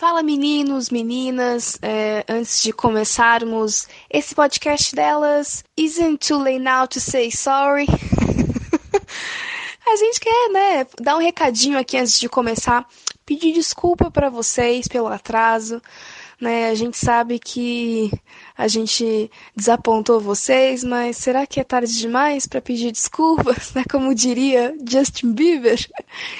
Fala meninos, meninas, é, antes de começarmos esse podcast delas, isn't too late now to say sorry? A gente quer, né, dar um recadinho aqui antes de começar, pedir desculpa para vocês pelo atraso, né? A gente sabe que a gente desapontou vocês, mas será que é tarde demais para pedir desculpas, né? Como diria Justin Bieber?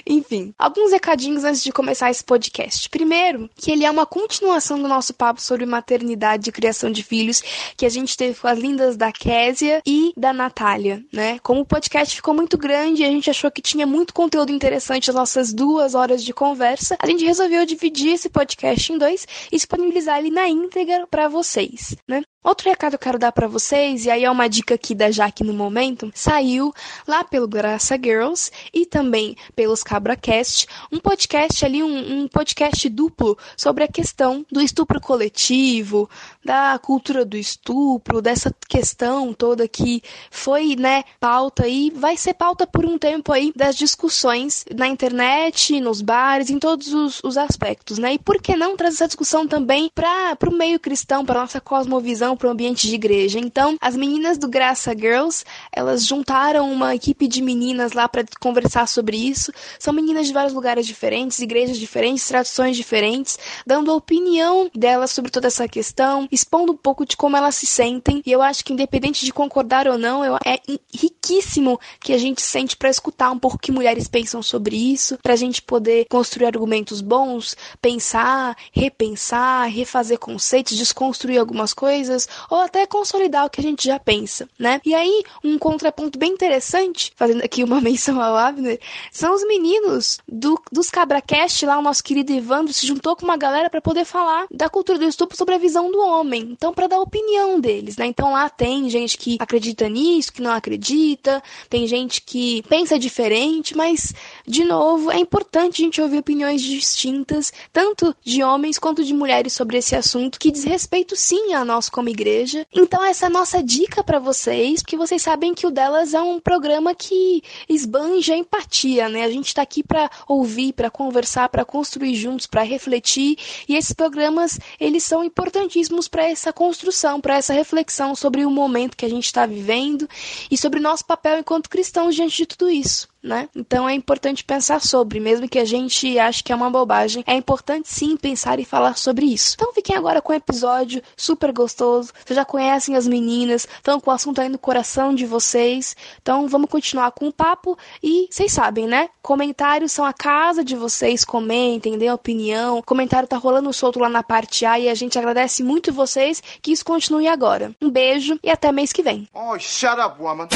Enfim, alguns recadinhos antes de começar esse podcast. Primeiro, que ele é uma continuação do nosso papo sobre maternidade e criação de filhos que a gente teve com as lindas da Késia e da Natália, né? Como o podcast ficou muito grande e a gente achou que tinha muito conteúdo interessante nas nossas duas horas de conversa, a gente resolveu dividir esse podcast em dois e disponibilizar ele na íntegra para vocês ¿no? Outro recado que eu quero dar para vocês, e aí é uma dica aqui da Jaque no momento, saiu lá pelo Graça Girls e também pelos CabraCast, um podcast ali, um, um podcast duplo sobre a questão do estupro coletivo, da cultura do estupro, dessa questão toda que foi, né, pauta e vai ser pauta por um tempo aí das discussões na internet, nos bares, em todos os, os aspectos, né? E por que não trazer essa discussão também para o meio cristão, para nossa cosmovisão para o ambiente de igreja. Então, as meninas do Graça Girls, elas juntaram uma equipe de meninas lá para conversar sobre isso. São meninas de vários lugares diferentes, igrejas diferentes, tradições diferentes, dando a opinião delas sobre toda essa questão, expondo um pouco de como elas se sentem. E eu acho que independente de concordar ou não, é riquíssimo que a gente sente para escutar um pouco o que mulheres pensam sobre isso, para a gente poder construir argumentos bons, pensar, repensar, refazer conceitos, desconstruir algumas coisas coisas, ou até consolidar o que a gente já pensa, né? E aí, um contraponto bem interessante, fazendo aqui uma menção ao Abner, são os meninos do, dos CabraCast lá, o nosso querido Evandro se juntou com uma galera para poder falar da cultura do estupro sobre a visão do homem. Então, para dar a opinião deles, né? Então lá tem gente que acredita nisso, que não acredita, tem gente que pensa diferente, mas, de novo, é importante a gente ouvir opiniões distintas, tanto de homens quanto de mulheres sobre esse assunto, que diz respeito sim a nós igreja. Então essa é a nossa dica para vocês, porque vocês sabem que o delas é um programa que esbanja empatia, né? A gente está aqui para ouvir, para conversar, para construir juntos, para refletir, e esses programas, eles são importantíssimos para essa construção, para essa reflexão sobre o momento que a gente está vivendo e sobre o nosso papel enquanto cristãos diante de tudo isso né? Então é importante pensar sobre, mesmo que a gente ache que é uma bobagem, é importante sim pensar e falar sobre isso. Então fiquem agora com um episódio super gostoso. Vocês já conhecem as meninas, estão com o assunto aí no coração de vocês. Então vamos continuar com o papo e vocês sabem, né? Comentários são a casa de vocês, comentem, dêem opinião. O comentário tá rolando solto lá na parte A e a gente agradece muito vocês que isso continue agora. Um beijo e até mês que vem. Oh, shut up, woman.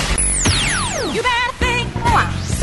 You better think.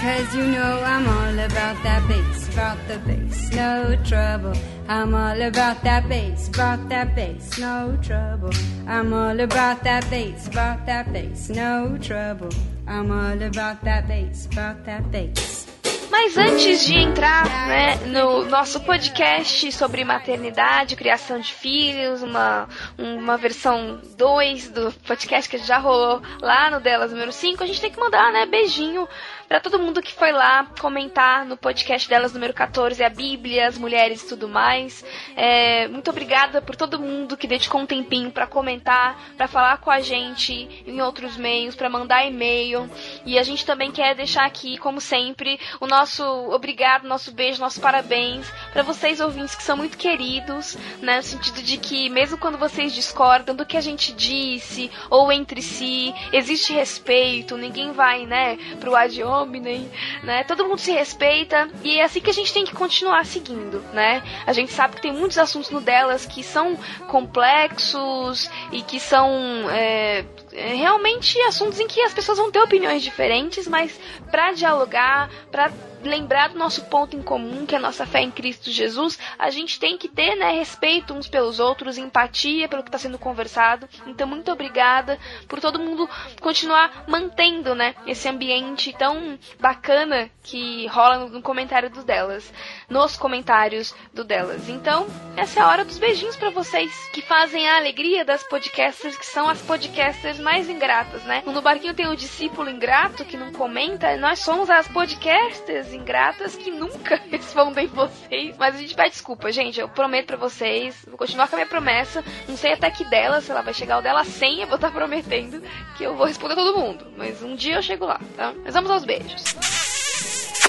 Cause you know I'm all about that bass, about the bass, no trouble. I'm all about that bass, about that bass, no trouble. I'm all about that bass, about that bass, no trouble. I'm all about that bass, about that bass. Mas antes de entrar né, no nosso podcast sobre maternidade, criação de filhos, uma, uma versão 2 do podcast que já rolou lá no Delas número 5, a gente tem que mandar né, beijinho para todo mundo que foi lá comentar no podcast delas número 14, a Bíblia, as mulheres e tudo mais. É, muito obrigada por todo mundo que dedicou um tempinho para comentar, para falar com a gente em outros meios, para mandar e-mail. E a gente também quer deixar aqui, como sempre, o nosso obrigado, nosso beijo, nosso parabéns para vocês ouvintes que são muito queridos, né, no sentido de que mesmo quando vocês discordam do que a gente disse ou entre si, existe respeito, ninguém vai, né, pro ad hominem, né? Todo mundo se respeita e é assim que a gente tem que continuar seguindo, né? A gente sabe que tem muitos assuntos no delas que são complexos e que são é, é, realmente assuntos em que as pessoas vão ter opiniões diferentes, mas para dialogar, para lembrar do nosso ponto em comum, que é a nossa fé em Cristo Jesus, a gente tem que ter né, respeito uns pelos outros, empatia pelo que está sendo conversado. Então, muito obrigada por todo mundo continuar mantendo né, esse ambiente tão bacana que rola no, comentário do delas, nos comentários do delas. Então, essa é a hora dos beijinhos para vocês que fazem a alegria das podcasters, que são as podcasters mais ingratas, né? No barquinho tem o discípulo ingrato que não comenta, nós somos as podcasters ingratas que nunca respondem vocês. Mas a gente pede desculpa, gente. Eu prometo pra vocês. Vou continuar com a minha promessa. Não sei até que dela, se ela vai chegar o dela 100, eu vou estar prometendo que eu vou responder todo mundo. Mas um dia eu chego lá, tá? Mas vamos aos beijos.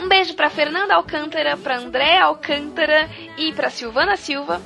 Um beijo pra Fernanda Alcântara, pra André Alcântara e pra Silvana Silva.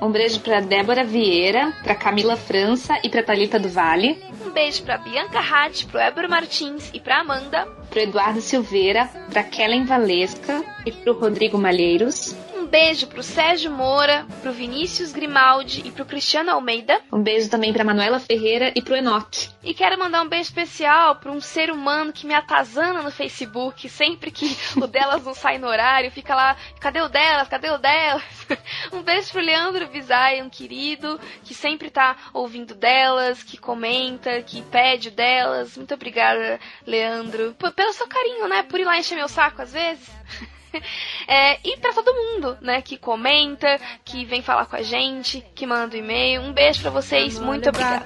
Um beijo para Débora Vieira, para Camila França e para Talita do Vale. Um beijo para Bianca Hatt, pro Éber Martins e para Amanda. Pro Eduardo Silveira, para Kellen Valesca e pro Rodrigo Malheiros. Um beijo pro Sérgio Moura, pro Vinícius Grimaldi e pro Cristiano Almeida. Um beijo também para Manuela Ferreira e pro Enoque. E quero mandar um beijo especial para um ser humano que me atazana no Facebook, sempre que o delas não sai no horário, fica lá, cadê o delas? Cadê o delas? Um beijo pro Leandro Bizai, um querido que sempre tá ouvindo delas, que comenta, que pede delas. Muito obrigada, Leandro, pelo seu carinho, né? Por ir lá encher meu saco às vezes. É, e para todo mundo, né, que comenta, que vem falar com a gente, que manda um e-mail. Um beijo para vocês, muito obrigada.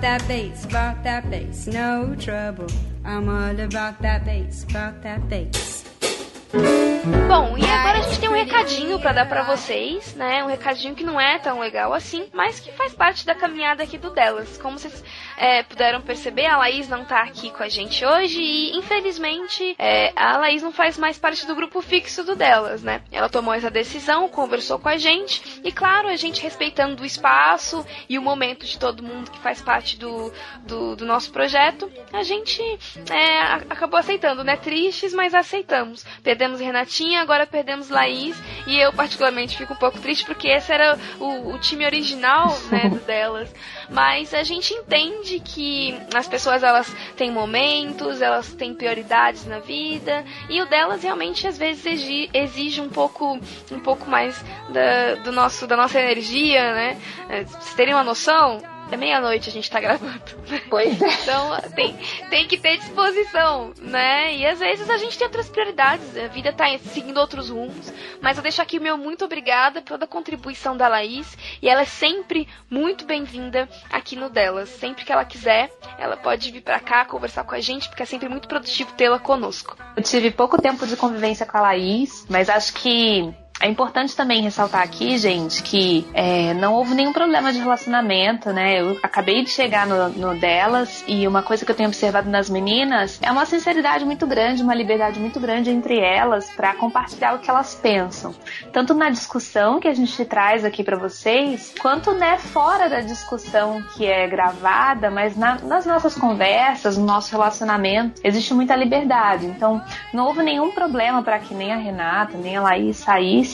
Bom, e agora a gente tem um recadinho para dar para vocês, né? Um recadinho que não é tão legal assim, mas que faz parte da caminhada aqui do delas. Como vocês é, puderam perceber, a Laís não tá aqui com a gente hoje e, infelizmente, é, a Laís não faz mais parte do grupo fixo do delas, né? Ela tomou essa decisão, conversou com a gente e, claro, a gente respeitando o espaço e o momento de todo mundo que faz parte do, do, do nosso projeto, a gente é, acabou aceitando, né? Tristes, mas aceitamos perdemos Renatinha, agora perdemos Laís. E eu, particularmente, fico um pouco triste porque esse era o, o time original né, delas. Mas a gente entende que as pessoas elas têm momentos, elas têm prioridades na vida. E o delas realmente às vezes exige, um pouco um pouco mais da, do nosso, da nossa energia, né? É, vocês terem uma noção, é meia-noite a gente tá gravando. Pois é. Então tem, tem que ter disposição, né? E às vezes a gente tem outras prioridades, a vida tá seguindo outros rumos. Mas eu deixo aqui o meu muito obrigada pela contribuição da Laís. E ela é sempre muito bem-vinda aqui no Delas. Sempre que ela quiser, ela pode vir para cá conversar com a gente, porque é sempre muito produtivo tê-la conosco. Eu tive pouco tempo de convivência com a Laís, mas acho que é importante também ressaltar aqui, gente, que é, não houve nenhum problema de relacionamento, né? Eu acabei de chegar no, no, delas e uma coisa que eu tenho observado nas meninas é uma sinceridade muito grande, uma liberdade muito grande entre elas para compartilhar o que elas pensam, tanto na discussão que a gente traz aqui para vocês, quanto né fora da discussão que é gravada, mas na, nas nossas conversas, no nosso relacionamento existe muita liberdade. Então não houve nenhum problema para que nem a Renata nem a Laís saíssem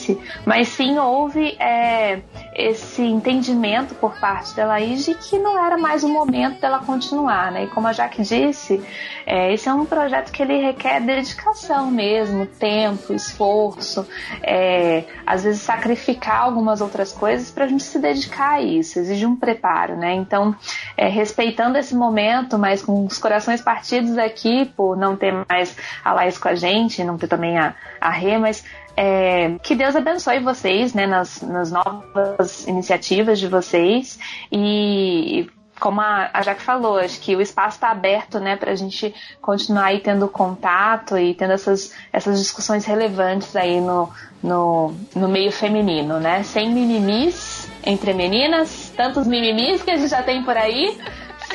mas sim houve é, esse entendimento por parte da Laís de que não era mais o momento dela continuar, né? E como a Jaque disse, é, esse é um projeto que ele requer dedicação mesmo, tempo, esforço, é, às vezes sacrificar algumas outras coisas para a gente se dedicar a isso, exige um preparo, né? Então, é, respeitando esse momento, mas com os corações partidos aqui por não ter mais a Laís com a gente, não ter também a, a Rê, mas é, que Deus abençoe vocês né, nas, nas novas iniciativas de vocês. E como a, a Jaque falou, acho que o espaço está aberto, né, para a gente continuar aí tendo contato e tendo essas, essas discussões relevantes aí no, no, no meio feminino, né, sem mimimis entre meninas, tantos mimimis que a gente já tem por aí,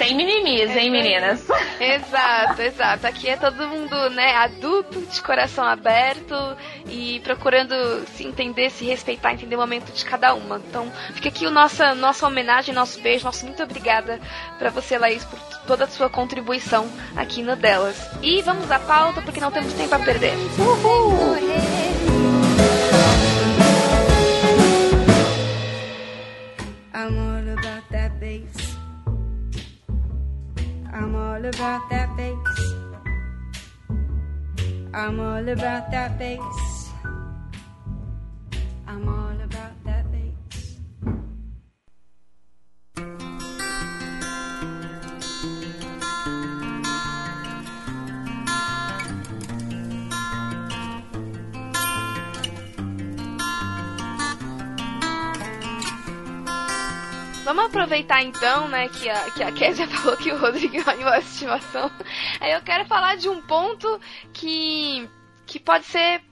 sem mimimis, hein, meninas? Exato, exato. Aqui é todo mundo, né, adulto, de coração aberto e procurando se entender, se respeitar, entender o momento de cada uma. Então, fica aqui o nossa, nossa homenagem, nosso beijo, nosso muito obrigada para você, Laís, por toda a sua contribuição aqui no Delas. E vamos à pauta, porque não temos tempo a perder. Uhul! All about that bass. I'm all about that bass. I'm all about that bass. Vamos aproveitar então, né, que a, que a Kézia falou que o Rodrigo é um animal de estimação. Aí eu quero falar de um ponto que, que pode ser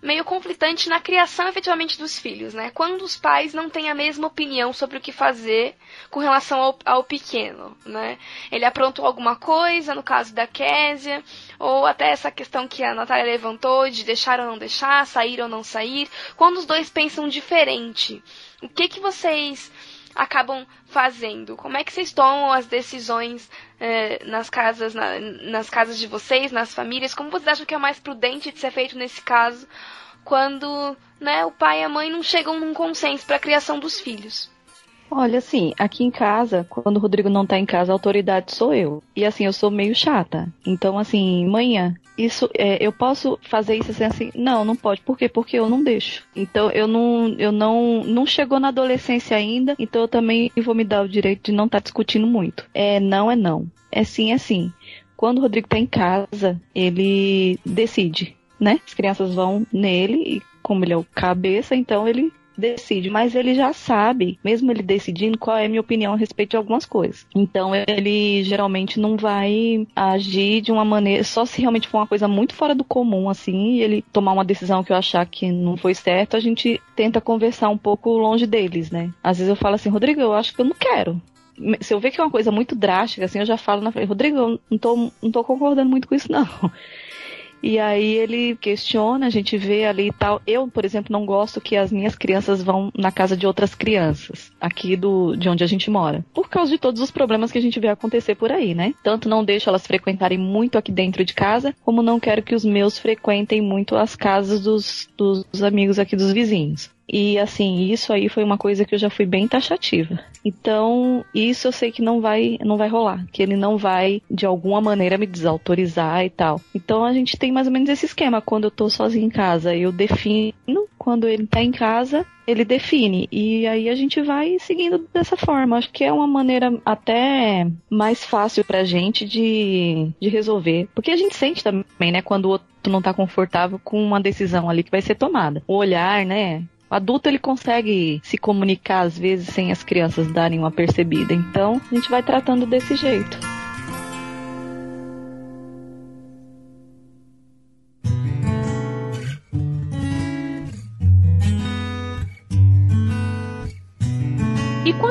meio conflitante na criação efetivamente dos filhos, né? Quando os pais não têm a mesma opinião sobre o que fazer com relação ao, ao pequeno, né? Ele aprontou alguma coisa, no caso da Késia, ou até essa questão que a Natália levantou de deixar ou não deixar, sair ou não sair. Quando os dois pensam diferente, o que que vocês acabam fazendo? Como é que vocês tomam as decisões eh, nas casas, na- nas casas de vocês, nas famílias? Como vocês acham que é mais prudente de ser feito nesse caso, quando né, o pai e a mãe não chegam num consenso para a criação dos filhos? Olha, assim, aqui em casa, quando o Rodrigo não tá em casa, a autoridade sou eu. E assim, eu sou meio chata. Então, assim, manhã, isso, é, eu posso fazer isso assim, assim? Não, não pode. Por quê? Porque eu não deixo. Então, eu não, eu não, não chegou na adolescência ainda, então eu também vou me dar o direito de não estar discutindo muito. É não, é não. É sim, é sim. Quando o Rodrigo tá em casa, ele decide, né? As crianças vão nele e como ele é o cabeça, então ele decide, mas ele já sabe, mesmo ele decidindo, qual é a minha opinião a respeito de algumas coisas. Então ele geralmente não vai agir de uma maneira, só se realmente for uma coisa muito fora do comum, assim, e ele tomar uma decisão que eu achar que não foi certo, a gente tenta conversar um pouco longe deles, né? Às vezes eu falo assim, Rodrigo, eu acho que eu não quero. Se eu ver que é uma coisa muito drástica, assim, eu já falo na frente, Rodrigo, eu não tô, não tô concordando muito com isso, não. E aí ele questiona, a gente vê ali e tal. Eu, por exemplo, não gosto que as minhas crianças vão na casa de outras crianças, aqui do de onde a gente mora. Por causa de todos os problemas que a gente vê acontecer por aí, né? Tanto não deixo elas frequentarem muito aqui dentro de casa, como não quero que os meus frequentem muito as casas dos, dos amigos aqui dos vizinhos. E assim, isso aí foi uma coisa que eu já fui bem taxativa. Então, isso eu sei que não vai, não vai rolar, que ele não vai de alguma maneira me desautorizar e tal. Então a gente tem mais ou menos esse esquema. Quando eu tô sozinha em casa, eu defino, quando ele tá em casa, ele define. E aí a gente vai seguindo dessa forma. Acho que é uma maneira até mais fácil pra gente de, de resolver. Porque a gente sente também, né, quando o outro não tá confortável com uma decisão ali que vai ser tomada. O olhar, né? O adulto ele consegue se comunicar às vezes sem as crianças darem uma percebida. Então, a gente vai tratando desse jeito.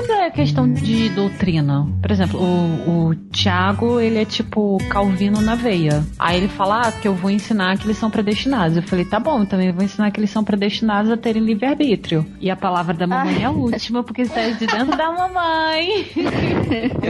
É questão de doutrina? Por exemplo, o, o Tiago, ele é tipo Calvino na veia. Aí ele fala ah, que eu vou ensinar que eles são predestinados. Eu falei, tá bom, também vou ensinar que eles são predestinados a terem livre-arbítrio. E a palavra da mamãe é a última, porque está de dentro da mamãe.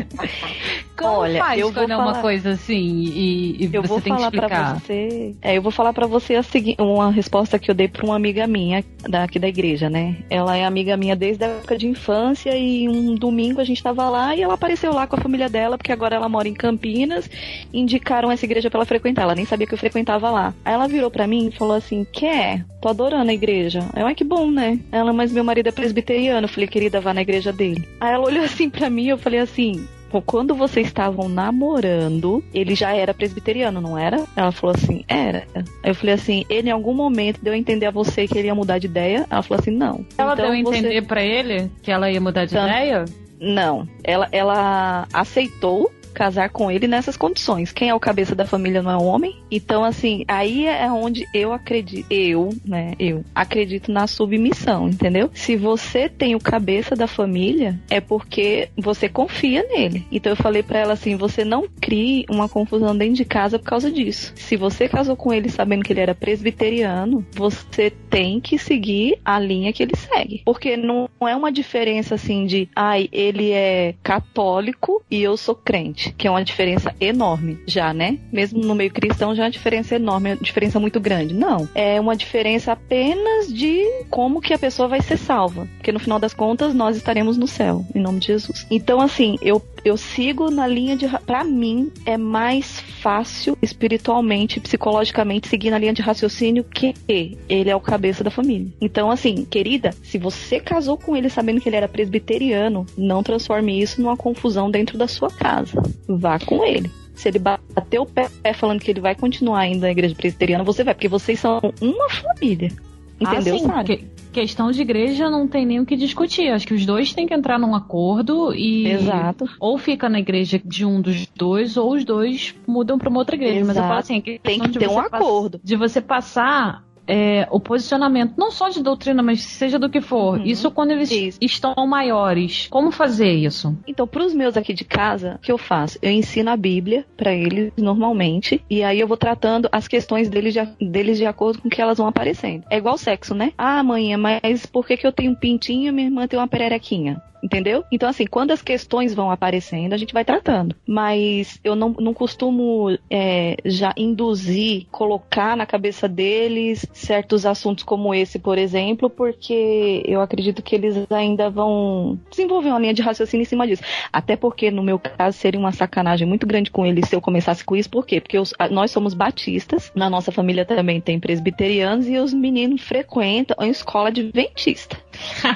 Como Olha, faz eu vou quando é uma falar- coisa assim e, e eu você tem que explicar? você. É, eu vou falar pra você a segui- uma resposta que eu dei pra uma amiga minha daqui da igreja, né? Ela é amiga minha desde a época de infância e um domingo a gente tava lá e ela apareceu lá com a família dela, porque agora ela mora em Campinas. Indicaram essa igreja pra ela frequentar. Ela nem sabia que eu frequentava lá. Aí ela virou pra mim e falou assim: "Quer? Tô adorando a igreja". Eu, ai que bom, né? Ela, mas meu marido é presbiteriano. Eu falei: "Querida, vá na igreja dele". Aí ela olhou assim pra mim, eu falei assim: quando vocês estavam namorando, ele já era presbiteriano, não era? Ela falou assim, era. Eu falei assim, ele em algum momento deu a entender a você que ele ia mudar de ideia? Ela falou assim, não. Ela Então deu a você- entender pra ele que ela ia mudar de ideia? Não. Ela, ela aceitou casar com ele nessas condições. Quem é o cabeça da família não é o homem. Então, assim, aí é onde eu acredito, eu, né, eu acredito na submissão, entendeu? Se você tem o cabeça da família, é porque você confia nele. Então eu falei pra ela assim, você não crie uma confusão dentro de casa por causa disso. Se você casou com ele sabendo que ele era presbiteriano, você tem que seguir a linha que ele segue. Porque não é uma diferença assim de, ai, ele é católico e eu sou crente, que é uma diferença enorme já, né? Mesmo no meio cristão já é uma diferença enorme, é uma diferença muito grande. Não, é uma diferença apenas de como que a pessoa vai ser salva, porque no final das contas nós estaremos no céu, em nome de Jesus. Então assim, eu eu sigo na linha de. Pra mim, é mais fácil espiritualmente, psicologicamente, seguir na linha de raciocínio que ele é o cabeça da família. Então, assim, querida, se você casou com ele sabendo que ele era presbiteriano, não transforme isso numa confusão dentro da sua casa. Vá com ele se ele bater o pé falando que ele vai continuar indo na igreja presbiteriana, você vai, porque vocês são uma família. Entendeu, ah, sim, Sara? Que, questão de igreja não tem nem o que discutir. Acho que os dois têm que entrar num acordo e. Exato. Ou fica na igreja de um dos dois, ou os dois mudam para uma outra igreja. Exato. Mas eu falo assim, tem que ter um acordo. De você passar é, o posicionamento, não só de doutrina, mas seja do que for. Uhum. Isso quando eles isso. estão maiores. Como fazer isso? Então, para os meus aqui de casa, o que eu faço? Eu ensino a Bíblia para eles normalmente, e aí eu vou tratando as questões deles de, deles de acordo com que elas vão aparecendo. É igual sexo, né? Ah, mãe, mas por que, que eu tenho um pintinho e minha irmã tem uma pererequinha? Entendeu? Então, assim, quando as questões vão aparecendo, a gente vai tratando. Mas eu não, não costumo é, já induzir, colocar na cabeça deles certos assuntos como esse, por exemplo, porque eu acredito que eles ainda vão desenvolver uma linha de raciocínio em cima disso. Até porque, no meu caso, seria uma sacanagem muito grande com eles se eu começasse com isso. Por quê? Porque nós somos batistas, na nossa família também tem presbiterianos e os meninos frequentam a escola adventista.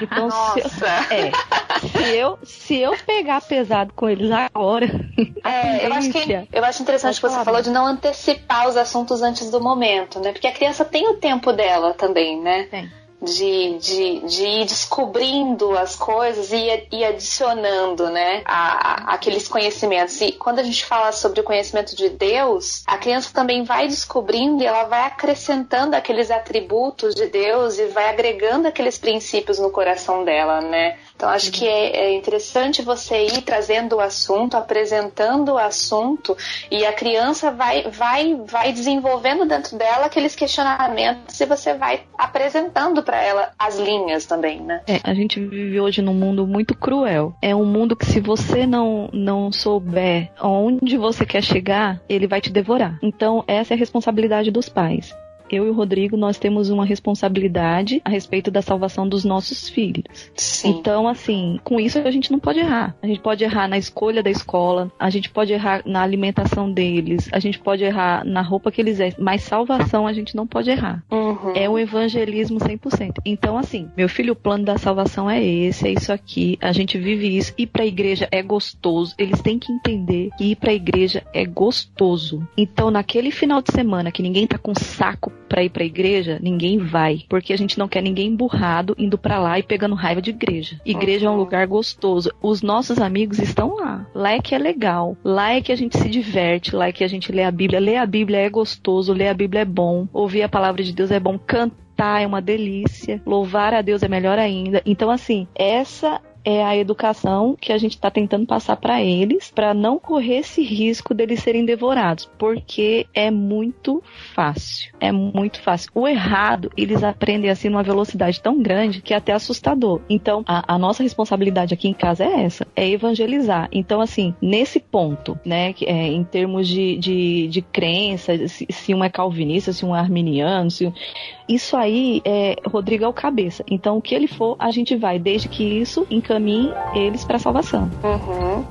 Então, se eu, é, se eu, se eu pegar pesado com eles agora. É, eu acho, que, eu acho interessante que você falou de não antecipar os assuntos antes do momento, né? Porque a criança tem o tempo dela também, né? Tem de, de, de ir descobrindo as coisas e ir adicionando, né, a, a, aqueles conhecimentos. E quando a gente fala sobre o conhecimento de Deus, a criança também vai descobrindo e ela vai acrescentando aqueles atributos de Deus e vai agregando aqueles princípios no coração dela, né? Então acho que é, é interessante você ir trazendo o assunto, apresentando o assunto e a criança vai, vai, vai desenvolvendo dentro dela aqueles questionamentos e você vai apresentando para ela as linhas também, né? É, a gente vive hoje num mundo muito cruel. É um mundo que se você não, não souber onde você quer chegar, ele vai te devorar. Então essa é a responsabilidade dos pais eu e o Rodrigo, nós temos uma responsabilidade a respeito da salvação dos nossos filhos. Sim. Então, assim, com isso a gente não pode errar. A gente pode errar na escolha da escola, a gente pode errar na alimentação deles, a gente pode errar na roupa que eles vestem, mas salvação a gente não pode errar. Uhum. É o evangelismo 100%. Então, assim, meu filho, o plano da salvação é esse, é isso aqui, a gente vive isso. Ir pra igreja é gostoso, eles têm que entender que ir pra igreja é gostoso. Então, naquele final de semana que ninguém tá com saco para ir pra igreja, ninguém vai. Porque a gente não quer ninguém emburrado indo para lá e pegando raiva de igreja. Igreja uhum. é um lugar gostoso. Os nossos amigos estão lá. Lá é que é legal. Lá é que a gente se diverte. Lá é que a gente lê a Bíblia. Ler a Bíblia é gostoso. Ler a Bíblia é bom. Ouvir a palavra de Deus é bom. Cantar é uma delícia. Louvar a Deus é melhor ainda. Então, assim, essa é a educação que a gente está tentando passar para eles, para não correr esse risco deles serem devorados, porque é muito fácil. É muito fácil. O errado, eles aprendem assim numa velocidade tão grande que é até assustador. Então, a, a nossa responsabilidade aqui em casa é essa, é evangelizar. Então, assim, nesse ponto, né, que, é, em termos de, de, de crença, se, se um é calvinista, se um é arminiano, se isso aí, é, Rodrigo é o cabeça. Então, o que ele for, a gente vai, desde que isso encaminhe eles para salvação. Uhum.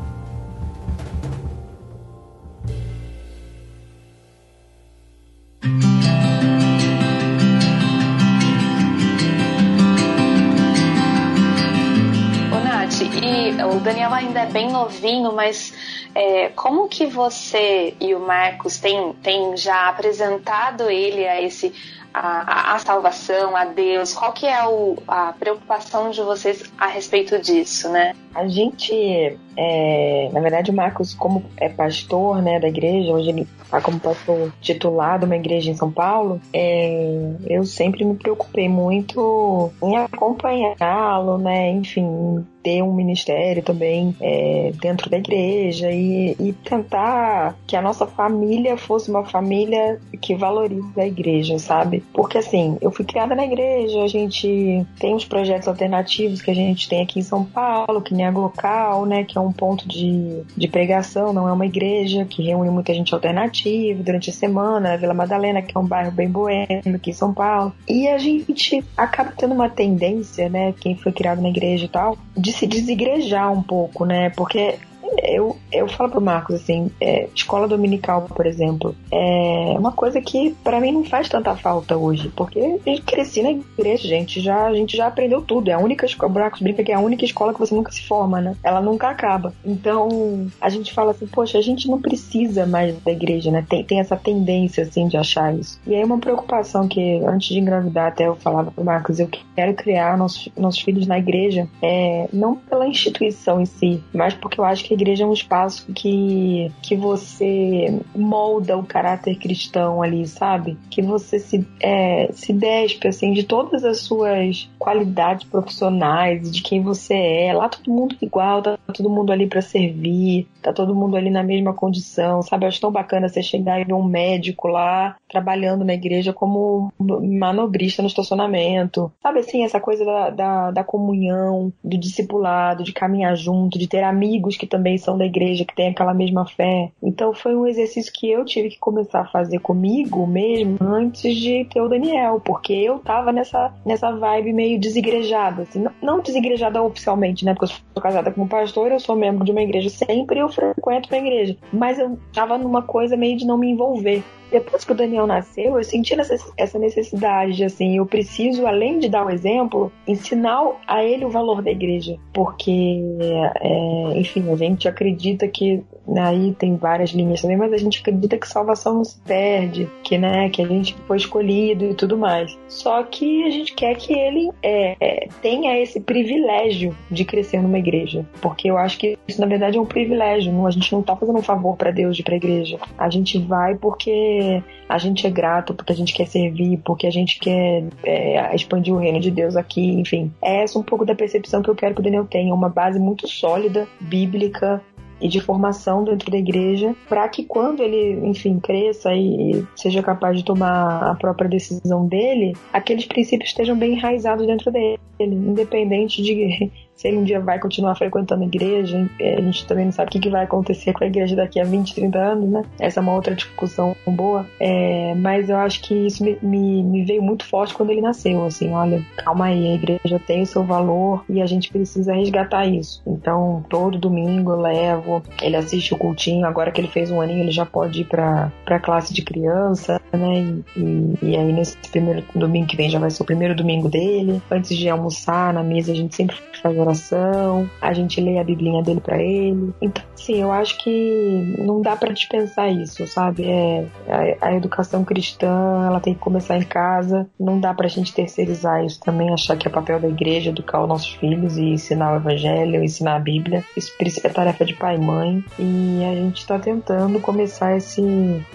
Ô, Nath, e o Daniel ainda é bem novinho, mas é, como que você e o Marcos têm, têm já apresentado ele a esse a, a, salvação, a Deus? Qual que é o, a preocupação de vocês a respeito disso, né? A gente, é, na verdade, o Marcos, como é pastor né, da igreja, hoje ele está como pastor titular de uma igreja em São Paulo, é, eu sempre me preocupei muito em acompanhá-lo, né, enfim, ter um ministério também é, dentro da igreja e, e, tentar que a nossa família fosse uma família que valorize a igreja, sabe? Porque assim, eu fui criada na igreja, a gente tem uns projetos alternativos que a gente tem aqui em São Paulo, que nem a Glocal, né? Que é um ponto de, de pregação, não é uma igreja, que reúne muita gente alternativa durante a semana, a Vila Madalena, que é um bairro bem boêmio aqui em São Paulo. E a gente acaba tendo uma tendência, né? Quem foi criado na igreja e tal, de se desigrejar um pouco, né? Porque eu, eu falo pro Marcos assim, é, escola dominical, por exemplo, é uma coisa que para mim não faz tanta falta hoje, porque eu cresci na igreja, gente, já, a gente já aprendeu tudo. É a única escola, o Marcos brinca que é a única escola que você nunca se forma, né? Ela nunca acaba. Então, a gente fala assim, poxa, a gente não precisa mais da igreja, né? Tem, tem essa tendência, assim, de achar isso. E aí uma preocupação que, antes de engravidar, até eu falava pro Marcos, eu quero criar nossos, nossos filhos na igreja, é, não pela instituição em si, mas porque eu acho que a igreja é um espaço que, que você molda o caráter cristão ali, sabe? Que você se, é, se despe, assim, de todas as suas qualidades profissionais, de quem você é. Lá todo mundo igual, tá todo mundo ali para servir, tá todo mundo ali na mesma condição, sabe? Eu acho tão bacana você chegar e ver um médico lá trabalhando na igreja como manobrista no estacionamento, sabe assim, essa coisa da, da, da comunhão, do discipulado, de caminhar junto, de ter amigos que também são da igreja, que têm aquela mesma fé. Então foi um exercício que eu tive que começar a fazer comigo mesmo antes de ter o Daniel, porque eu tava nessa, nessa vibe meio desigrejada, assim, não, não desigrejada oficialmente, né? Porque eu sou casada com um pastor, eu sou membro de uma igreja sempre, eu frequento uma igreja. Mas eu tava numa coisa meio de não me envolver. Depois que o Daniel nasceu, eu senti essa necessidade de, assim, eu preciso, além de dar o exemplo, ensinar a ele o valor da igreja. Porque, é, enfim, a gente acredita que, aí tem várias linhas também, mas a gente acredita que salvação não se perde, que, né, que a gente foi escolhido e tudo mais. Só que a gente quer que ele é, tenha esse privilégio de crescer numa igreja. Porque eu acho que isso, na verdade, é um privilégio. A gente não tá fazendo um favor para Deus de ir pra igreja. A gente vai porque a gente é grato, porque a gente quer servir, porque a gente quer é, expandir o reino de Deus aqui, enfim. É essa um pouco da percepção que eu quero que o Daniel tenha, uma base muito sólida, bíblica, e de formação dentro da igreja, para que quando ele, enfim, cresça e seja capaz de tomar a própria decisão dele, aqueles princípios estejam bem enraizados dentro dele, independente de se ele um dia vai continuar frequentando a igreja, é, a gente também não sabe o que, vai acontecer com a igreja daqui a 20, 30 anos, né? Essa é uma outra discussão boa. É, mas eu acho que isso me, me, me, veio muito forte quando ele nasceu, assim, olha, calma aí, a igreja tem o seu valor e a gente precisa resgatar isso. Então, todo domingo eu levo, ele assiste o cultinho, agora que ele fez um aninho, ele já pode ir pra, pra classe de criança, né? E, e, e aí nesse primeiro domingo que vem já vai ser o primeiro domingo dele. Antes de almoçar na mesa, a gente sempre faz oração, a gente lê a biblinha dele para ele. Então, sim, eu acho que não dá para dispensar isso, sabe? É, a, a, educação cristã, ela tem que começar em casa. Não dá pra gente terceirizar isso também, achar que é papel da igreja educar os nossos filhos e ensinar o evangelho, ensinar a Bíblia. Isso é tarefa de pai e mãe. E a gente tá tentando começar esse,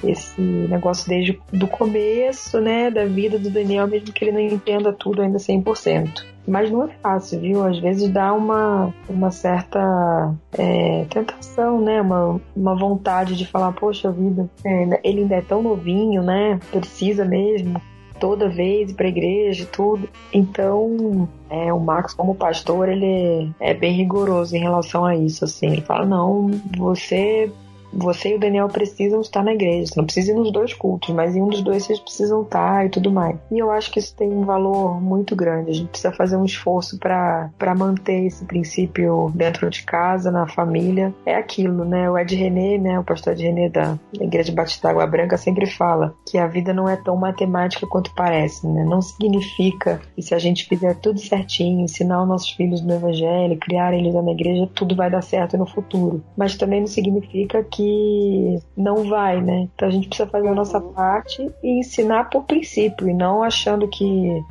esse negócio desde do começo, né, da vida do Daniel, mesmo que ele não entenda tudo ainda 100%. Mas não é fácil, viu? Às vezes dá uma, uma certa é, tentação, né? Uma, uma vontade de falar, poxa vida, é, ele ainda é tão novinho, né? Precisa mesmo toda vez ir pra igreja e tudo. Então, é, o Marcos, como pastor, ele é bem rigoroso em relação a isso, assim. Ele fala, não, você você e o Daniel precisam estar na igreja. Você não precisa ir nos dois cultos, mas em um dos dois vocês precisam estar e tudo mais. E eu acho que isso tem um valor muito grande. A gente precisa fazer um esforço para manter esse princípio dentro de casa, na família. É aquilo, né? O Ed René, né? O pastor Ed René da Igreja Batista Água Branca sempre fala que a vida não é tão matemática quanto parece, né? Não significa que se a gente fizer tudo certinho, ensinar os nossos filhos no evangelho, criar eles na igreja, tudo vai dar certo no futuro. Mas também não significa que que não vai, né? Então a gente precisa fazer a nossa parte e ensinar por princípio, e não achando que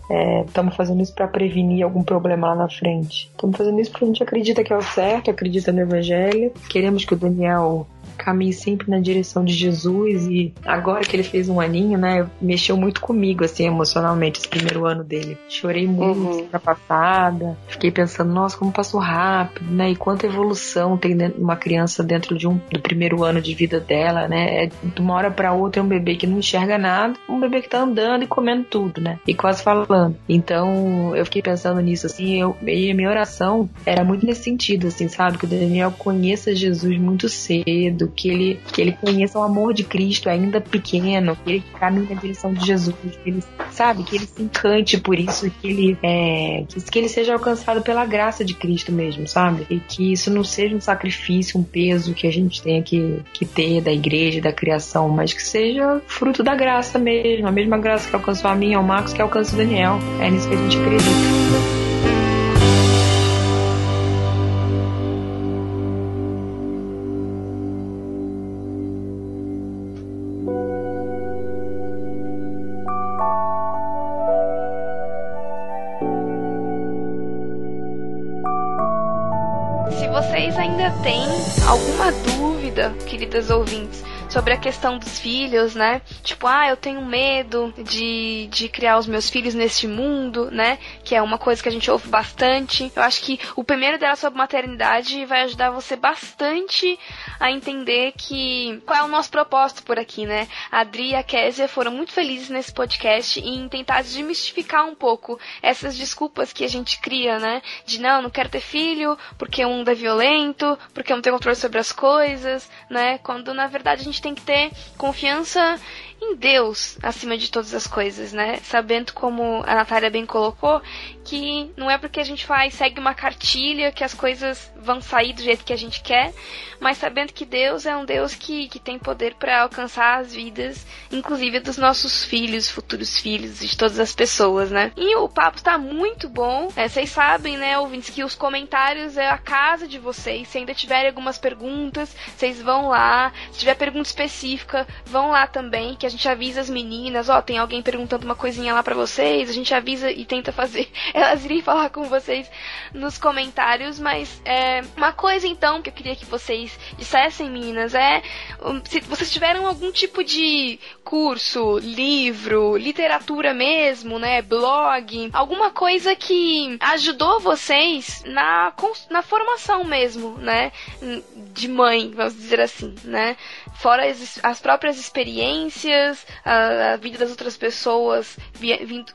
estamos é, fazendo isso para prevenir algum problema lá na frente. Estamos fazendo isso porque a gente acredita que é o certo, acredita no Evangelho, queremos que o Daniel caminhe sempre na direção de Jesus e agora que ele fez um aninho, né, mexeu muito comigo, assim, emocionalmente, esse primeiro ano dele. Chorei muito uhum. na passada, fiquei pensando, nossa, como passou rápido, né, e quanta evolução tem uma criança dentro de um, do primeiro ano de vida dela, né, é, de uma hora para outra é um bebê que não enxerga nada, um bebê que tá andando e comendo tudo, né, e quase falando. Então, eu fiquei pensando nisso, assim, eu, e a minha oração era muito nesse sentido, assim, sabe, que o Daniel conheça Jesus muito cedo, Que ele, que ele conheça o amor de Cristo ainda pequeno, que ele caminhe na direção de Jesus, que ele, sabe, que ele se encante por isso, que ele, é, que, que ele seja alcançado pela graça de Cristo mesmo, sabe? E que isso não seja um sacrifício, um peso que a gente tenha que, que ter da igreja, da criação, mas que seja fruto da graça mesmo, a mesma graça que alcançou a mim, ao Marcos, que alcança o Daniel. É nisso que a gente acredita. Ouvintes, sobre a questão dos filhos, né? Tipo, ah, eu tenho medo de, de criar os meus filhos neste mundo, né? Que é uma coisa que a gente ouve bastante. Eu acho que o primeiro dela sobre maternidade vai ajudar você bastante a entender que qual é o nosso propósito por aqui, né? A Adri e a Késia foram muito felizes nesse podcast em tentar desmistificar um pouco essas desculpas que a gente cria, né? De não, não quero ter filho porque o mundo é violento, porque eu não tenho controle sobre as coisas, né? Quando na verdade a gente tem que ter confiança em Deus acima de todas as coisas, né? Sabendo como a Natália bem colocou, que não é porque a gente faz, segue uma cartilha que as coisas vão sair do jeito que a gente quer, mas sabendo que Deus é um Deus que, que tem poder para alcançar as vidas, inclusive dos nossos filhos, futuros filhos, de todas as pessoas, né? E o papo está muito bom. É, vocês sabem, né, ouvintes, que os comentários é a casa de vocês. Se ainda tiverem algumas perguntas, vocês vão lá. Se tiver pergunta específica, vão lá também, que a gente avisa as meninas, ó, tem alguém perguntando uma coisinha lá para vocês, a gente avisa e tenta fazer elas irem falar com vocês nos comentários, mas é uma coisa então que eu queria que vocês dissessem, meninas, é se vocês tiveram algum tipo de curso, livro, literatura mesmo, né, blog, alguma coisa que ajudou vocês na, na formação mesmo, né, de mãe, vamos dizer assim, né, fora as, as próprias experiências, a, a, vida das outras pessoas,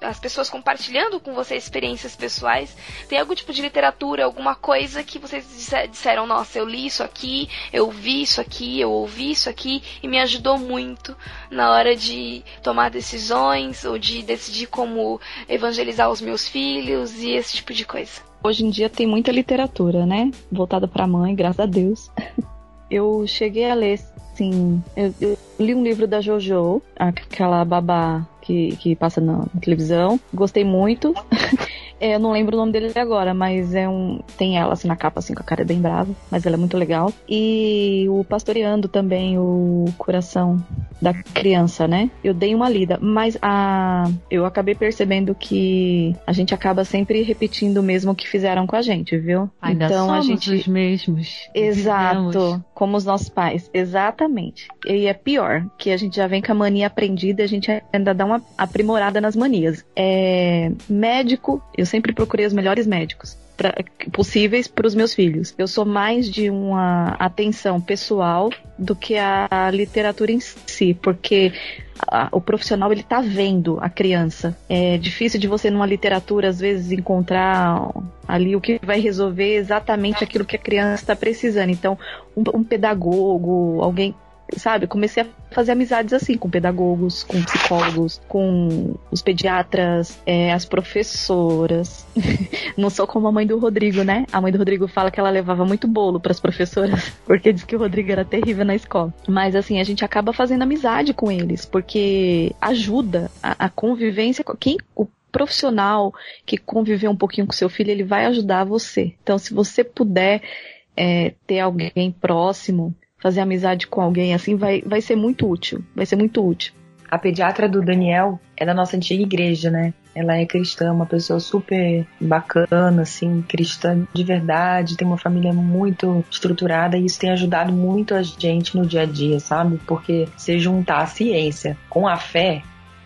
as pessoas compartilhando com você experiências pessoais. Tem algum tipo de literatura, alguma coisa que vocês disseram, nossa, eu li isso aqui, eu vi isso aqui, eu ouvi isso aqui e me ajudou muito na hora de tomar decisões ou de decidir como evangelizar os meus filhos e esse tipo de coisa. Hoje em dia tem muita literatura, né? Voltada para a mãe, graças a Deus. Eu cheguei a ler Sim, eu, eu, li um livro da JoJo, aquela babá que, que passa na televisão. Gostei muito. É, eu não lembro o nome dele agora, mas é um. Tem ela assim na capa, assim, com a cara bem brava, mas ela é muito legal. E o Pastoreando também, o Coração da Criança, né? Eu dei uma lida, mas a. Eu acabei percebendo que a gente acaba sempre repetindo o mesmo que fizeram com a gente, viu? Ainda então somos a gente. os mesmos. Exato. Como os nossos pais. Exatamente. E é pior, que a gente já vem com a mania aprendida e a gente ainda dá uma aprimorada nas manias. É. Médico, eu sempre procurei os melhores médicos pra, possíveis para os meus filhos. Eu sou mais de uma atenção pessoal do que a, literatura em si, porque a, o profissional ele tá vendo a criança. É difícil de você numa literatura às vezes encontrar ali o que vai resolver exatamente aquilo que a criança está precisando. Então, um, um pedagogo, alguém sabe? Comecei a fazer amizades assim com pedagogos, com psicólogos, com os pediatras, é, as professoras. Não sou como a mãe do Rodrigo, né? A mãe do Rodrigo fala que ela levava muito bolo para as professoras, porque diz que o Rodrigo era terrível na escola. Mas assim, a gente acaba fazendo amizade com eles, porque ajuda a, a convivência. Quem o profissional que conviver um pouquinho com seu filho, ele vai ajudar você. Então, se você puder é, ter alguém próximo fazer amizade com alguém assim vai, vai ser muito útil. Vai ser muito útil. A pediatra do Daniel é da nossa antiga igreja, né? Ela é cristã, uma pessoa super bacana, assim, cristã de verdade, tem uma família muito estruturada e isso tem ajudado muito a gente no dia a dia, sabe? Porque se juntar a ciência com a fé,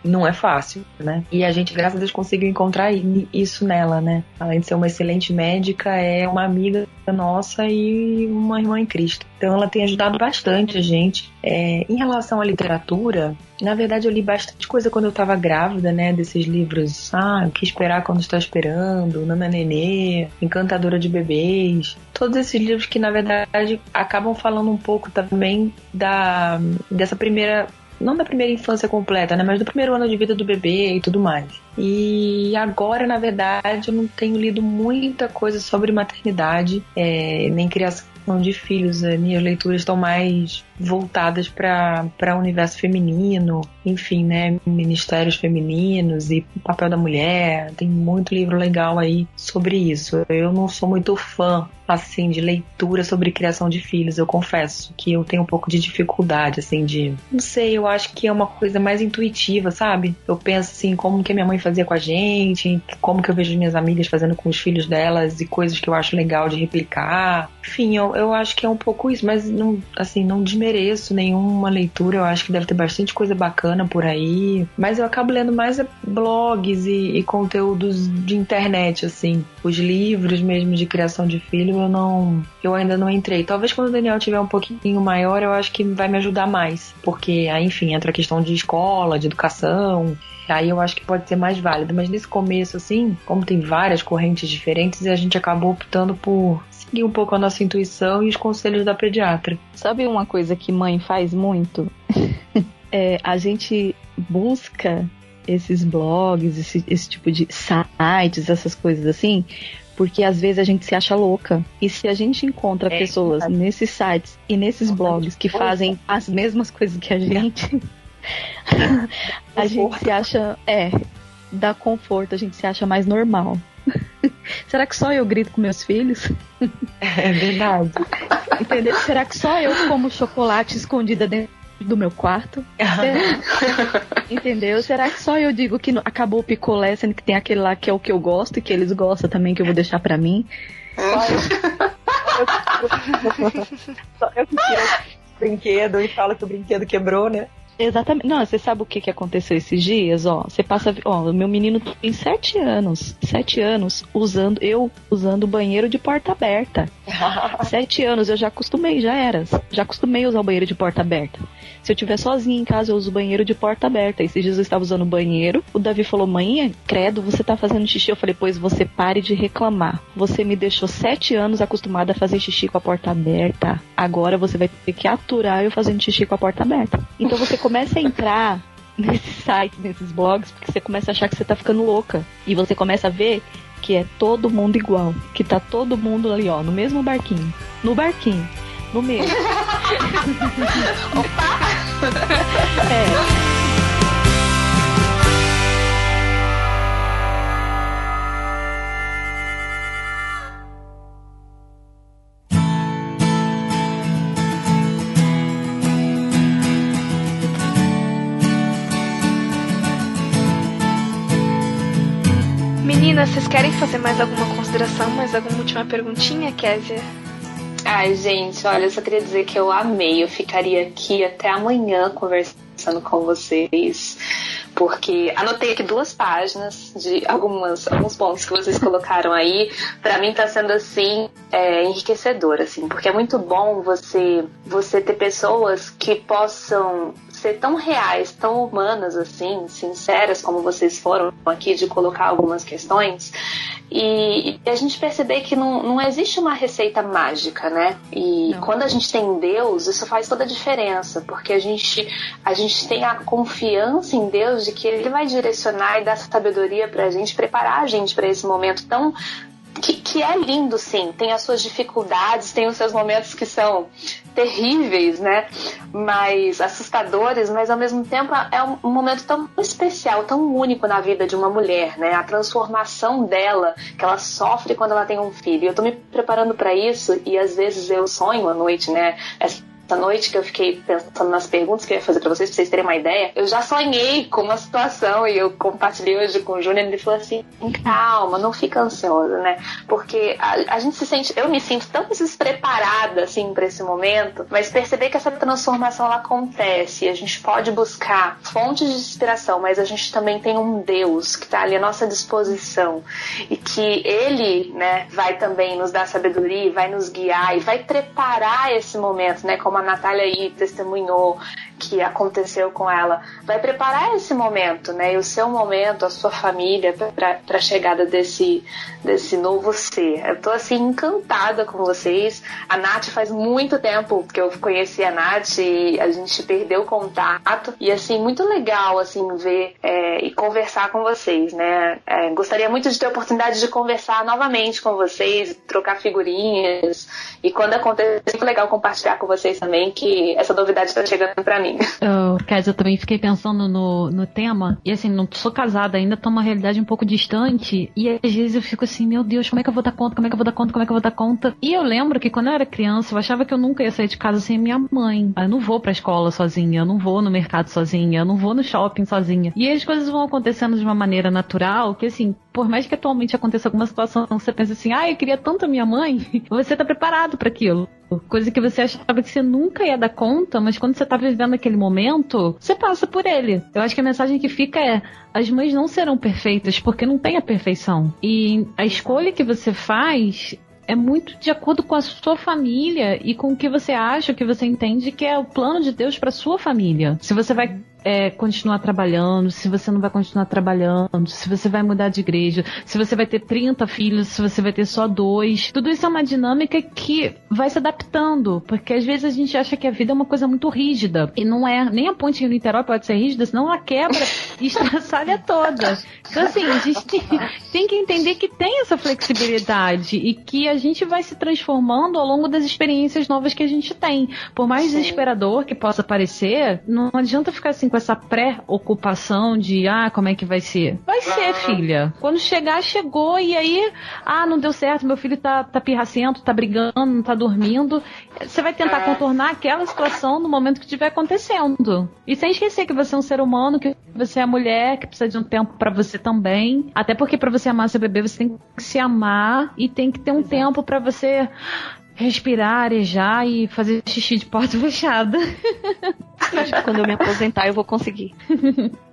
não é fácil, né? E a gente, graças a Deus, conseguiu encontrar isso nela, né? Além de ser uma excelente médica, é uma amiga nossa e uma irmã em Cristo. Então ela tem ajudado bastante a gente. É, em relação à literatura, na verdade eu li bastante coisa quando eu estava grávida, né? Desses livros, ah, O que esperar quando está esperando, Nana Nenê, Encantadora de Bebês. Todos esses livros que na verdade acabam falando um pouco também da dessa primeira não da primeira infância completa, né, mas do primeiro ano de vida do bebê e tudo mais. E agora, na verdade, eu não tenho lido muita coisa sobre maternidade, é, nem criação de filhos. As minhas leituras estão mais voltadas para o universo feminino, enfim, né? Ministérios femininos e o papel da mulher. Tem muito livro legal aí sobre isso. Eu não sou muito fã assim de leitura sobre criação de filhos. Eu confesso que eu tenho um pouco de dificuldade assim de, não sei, eu acho que é uma coisa mais intuitiva, sabe? Eu penso assim como que a minha mãe fazia com a gente, como que eu vejo minhas amigas fazendo com os filhos delas e coisas que eu acho legal de replicar. Enfim, eu, eu acho que é um pouco isso, mas não, assim, não desmereço nenhuma leitura. Eu acho que deve ter bastante coisa bacana por aí. Mas eu acabo lendo mais blogs e, e conteúdos de internet, assim. Os livros mesmo de criação de filho, eu não. Eu ainda não entrei. Talvez quando o Daniel tiver um pouquinho maior, eu acho que vai me ajudar mais. Porque aí, enfim, entra a questão de escola, de educação. Aí eu acho que pode ser mais válido. Mas nesse começo, assim, como tem várias correntes diferentes, a gente acabou optando por seguir um pouco a nossa intuição e os conselhos da pediatra. Sabe uma coisa que mãe faz muito? é, a gente busca esses blogs, esse, esse tipo de sites, essas coisas assim, porque às vezes a gente se acha louca. E se a gente encontra é, pessoas é. nesses sites e nesses blogs que fazem as mesmas coisas que a gente, a gente se acha, é, dá conforto, a gente se acha mais normal. Será que só eu grito com meus filhos? É verdade. Entendeu? Será que só eu como chocolate escondida dentro do meu quarto? Entendeu? Será que só eu digo que acabou o picolé, sendo que tem aquele lá que é o que eu gosto e que eles gostam também, que eu vou deixar pra mim? Só eu que tiro o brinquedo e falo que o brinquedo quebrou, né? Exatamente. Não, você sabe o que, que aconteceu esses dias? Ó, você passa. Ó, o meu menino tem sete anos. Sete anos usando. Eu usando o banheiro de porta aberta. sete anos, eu já acostumei, já era. Já acostumei a usar o banheiro de porta aberta. Se eu estiver sozinha em casa, eu uso o banheiro de porta aberta. Esses dias eu estava usando o banheiro. O Davi falou: Mãe, credo, você tá fazendo xixi. Eu falei: Pois você pare de reclamar. Você me deixou sete anos acostumada a fazer xixi com a porta aberta. Agora você vai ter que aturar eu fazendo xixi com a porta aberta. Então você começa a entrar nesses sites, nesses blogs, porque você começa a achar que você tá ficando louca. E você começa a ver que é todo mundo igual. Que tá todo mundo ali, ó, no mesmo barquinho. No barquinho. No mesmo. Opa! é. Meninas, vocês querem fazer mais alguma consideração, mais alguma última perguntinha, Kézia? Ai, gente, olha, eu só queria dizer que eu amei. Eu ficaria aqui até amanhã conversando com vocês. Porque anotei aqui duas páginas de algumas, alguns pontos que vocês colocaram aí. Para mim tá sendo assim é, enriquecedor, assim, porque é muito bom você você ter pessoas que possam ser tão reais, tão humanas assim, sinceras como vocês foram aqui de colocar algumas questões e, e a gente perceber que não, não existe uma receita mágica, né? E não. quando a gente tem Deus, isso faz toda a diferença, porque a gente a gente tem a confiança em Deus de que Ele vai direcionar e dar sabedoria para a gente, preparar a gente para esse momento tão que, que, é lindo, sim. Tem as suas dificuldades, tem os seus momentos que são terríveis, né? Mas assustadores, mas ao mesmo tempo é um, um momento tão especial, tão único na vida de uma mulher, né? A transformação dela, que ela sofre quando ela tem um filho. Eu tô me preparando para isso e às vezes eu sonho à noite, né? Essa noite que eu fiquei pensando nas perguntas que eu ia fazer pra vocês, pra vocês terem uma ideia, eu já sonhei com uma situação e eu compartilhei hoje com o Júnior ele falou assim: calma, não fica ansiosa, né? Porque a, a gente se sente, eu me sinto tão despreparada assim pra esse momento, mas perceber que essa transformação ela acontece, a gente pode buscar fontes de inspiração, mas a gente também tem um Deus que tá ali à nossa disposição e que ele, né, vai também nos dar sabedoria, vai nos guiar e vai preparar esse momento, né? Como a Natália aí testemunhou que aconteceu com ela, vai preparar esse momento, né? E o seu momento, a sua família para a chegada desse desse novo ser. Eu tô assim encantada com vocês. A Nath faz muito tempo que eu conheci a Nath e a gente perdeu contato e assim muito legal assim ver é, e conversar com vocês, né? É, gostaria muito de ter a oportunidade de conversar novamente com vocês, trocar figurinhas e quando acontecer, é muito legal compartilhar com vocês também que essa novidade está chegando para mim. Kézia, eu também fiquei pensando no, no tema e assim, não sou casada ainda, tô uma realidade um pouco distante e às vezes eu fico assim, meu Deus, como é que eu vou dar conta? Como é que eu vou dar conta? Como é que eu vou dar conta? E eu lembro que quando eu era criança, eu achava que eu nunca ia sair de casa sem minha mãe. Eu não vou pra escola sozinha, eu não vou no mercado sozinha, eu não vou no shopping sozinha. E as coisas vão acontecendo de uma maneira natural que assim, por mais que atualmente aconteça alguma situação, você pensa assim, ah, eu queria tanto a minha mãe, você tá preparado para aquilo. Coisa que você achava que você nunca ia dar conta, mas quando você tá vivendo aquele momento, você passa por ele. Eu acho que a mensagem que fica é: as mães não serão perfeitas porque não tem a perfeição. E a escolha que você faz é muito de acordo com a sua família e com o que você acha, o que você entende que é o plano de Deus para sua família. Se você vai é, continuar trabalhando, se você não vai continuar trabalhando, se você vai mudar de igreja, se você vai ter 30 filhos, se você vai ter só dois. Tudo isso é uma dinâmica que vai se adaptando, porque às vezes a gente acha que a vida é uma coisa muito rígida. E não é. Nem a ponte em Niterói pode ser rígida, senão ela quebra e estraçalha toda. Então, assim, a gente tem, tem que entender que tem essa flexibilidade e que a gente vai se transformando ao longo das experiências novas que a gente tem. Por mais Sim. desesperador que possa parecer, não adianta ficar assim com essa pré-ocupação de ah, como é que vai ser? Vai ser, filha. Quando chegar, chegou, e aí, ah, não deu certo, meu filho tá, tá pirracento, tá brigando, não tá dormindo. Você vai tentar contornar aquela situação no momento que estiver acontecendo. E sem esquecer que você é um ser humano, que você é mulher, que precisa de um tempo para você também. Até porque para você amar seu bebê, você tem que se amar e tem que ter um tempo para você respirar, arejar e fazer xixi de porta fechada. Acho que quando eu me aposentar eu vou conseguir.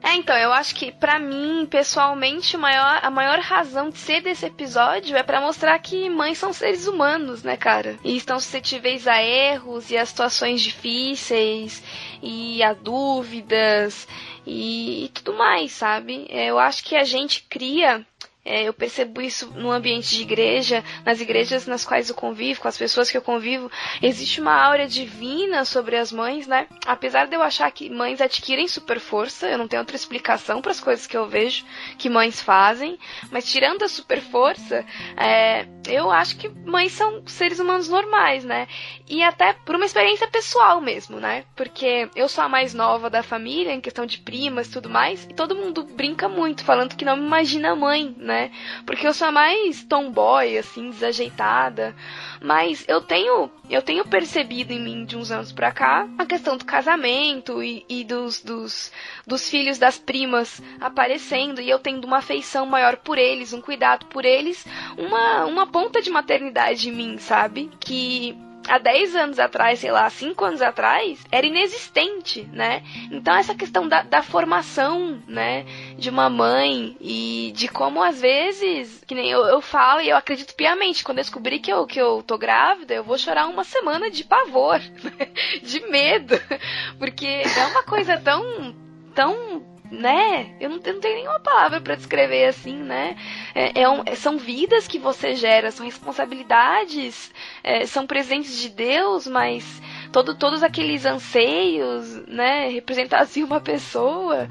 É, então, eu acho que para mim, pessoalmente, maior, a maior razão de ser desse episódio é para mostrar que mães são seres humanos, né, cara? E estão suscetíveis a erros e a situações difíceis e a dúvidas e, e tudo mais, sabe? É, eu acho que a gente cria é, eu percebo isso no ambiente de igreja, nas igrejas nas quais eu convivo, com as pessoas que eu convivo. Existe uma aura divina sobre as mães, né? Apesar de eu achar que mães adquirem super força, eu não tenho outra explicação para as coisas que eu vejo que mães fazem, mas tirando a super força, é, eu acho que mães são seres humanos normais, né? E até por uma experiência pessoal mesmo, né? Porque eu sou a mais nova da família, em questão de primas e tudo mais, e todo mundo brinca muito, falando que não me imagina mãe, né? Né? Porque eu sou a mais tomboy, assim, desajeitada. Mas eu tenho, eu tenho percebido em mim de uns anos pra cá a questão do casamento e, e dos, dos, dos filhos das primas aparecendo e eu tendo uma afeição maior por eles, um cuidado por eles, uma, uma ponta de maternidade em mim, sabe? Que há 10 anos atrás, sei lá, 5 anos atrás, era inexistente, né? Então essa questão da, da formação, né, de uma mãe e de como às vezes, que nem eu, eu falo e eu acredito piamente, quando eu descobri que eu, que eu tô grávida, eu vou chorar uma semana de pavor, de medo, porque é uma coisa tão, tão né? Eu não, não tenho nenhuma palavra para descrever assim, né? É, é um, são vidas que você gera, são responsabilidades, é, são presentes de Deus, mas todo, todos aqueles anseios, né? Representar assim uma pessoa.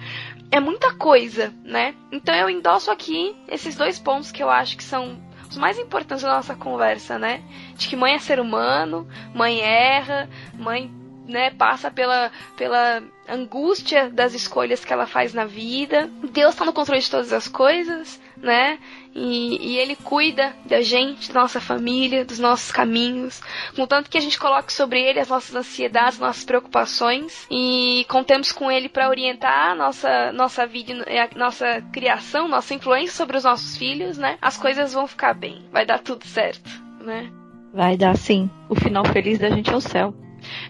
É muita coisa, né? Então eu endosso aqui esses dois pontos que eu acho que são os mais importantes da nossa conversa, né? De que mãe é ser humano, mãe erra, mãe né, passa pela, pela angústia das escolhas que ela faz na vida. Deus está no controle de todas as coisas, né? E, e, ele cuida da gente, da nossa família, dos nossos caminhos, contanto que a gente coloque sobre ele as nossas ansiedades, nossas preocupações e contemos com ele para orientar a nossa nossa vida, a nossa criação, nossa influência sobre os nossos filhos, né? As coisas vão ficar bem, vai dar tudo certo, né? Vai dar sim. O final feliz da gente é o céu.